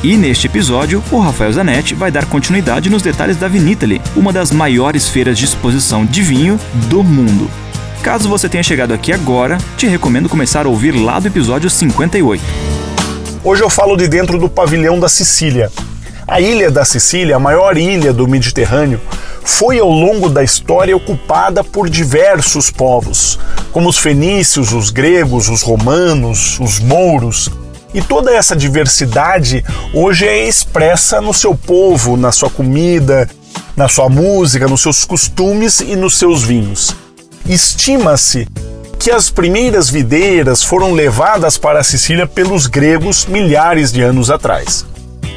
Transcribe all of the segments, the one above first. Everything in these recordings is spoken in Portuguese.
E neste episódio, o Rafael Zanetti vai dar continuidade nos detalhes da Vinitaly, uma das maiores feiras de exposição de vinho do mundo. Caso você tenha chegado aqui agora, te recomendo começar a ouvir lá do episódio 58. Hoje eu falo de dentro do pavilhão da Sicília. A ilha da Sicília, a maior ilha do Mediterrâneo, foi ao longo da história ocupada por diversos povos, como os fenícios, os gregos, os romanos, os mouros. E toda essa diversidade hoje é expressa no seu povo, na sua comida, na sua música, nos seus costumes e nos seus vinhos. Estima-se que as primeiras videiras foram levadas para a Sicília pelos gregos milhares de anos atrás.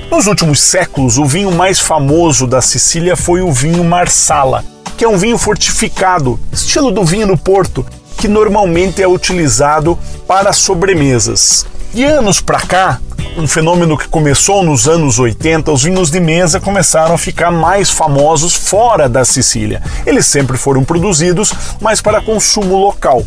Nos últimos séculos, o vinho mais famoso da Sicília foi o vinho Marsala, que é um vinho fortificado, estilo do vinho no Porto, que normalmente é utilizado para sobremesas. De anos para cá, um fenômeno que começou nos anos 80, os vinhos de mesa começaram a ficar mais famosos fora da Sicília. Eles sempre foram produzidos, mas para consumo local.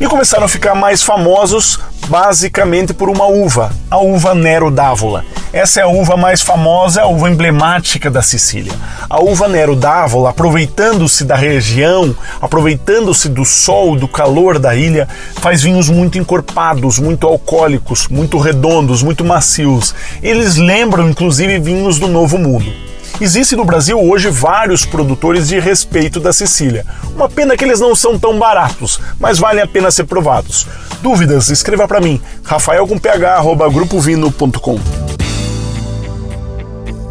E começaram a ficar mais famosos basicamente por uma uva, a uva Nero d'Avola. Essa é a uva mais famosa, a uva emblemática da Sicília. A uva Nero d'Avola, aproveitando-se da região, aproveitando-se do sol, do calor da ilha, faz vinhos muito encorpados, muito alcoólicos, muito redondos, muito macios. Eles lembram inclusive vinhos do Novo Mundo. Existem no Brasil hoje vários produtores de respeito da Sicília. Uma pena que eles não são tão baratos, mas valem a pena ser provados. Dúvidas? Escreva para mim, rafael com ph, grupovino.com.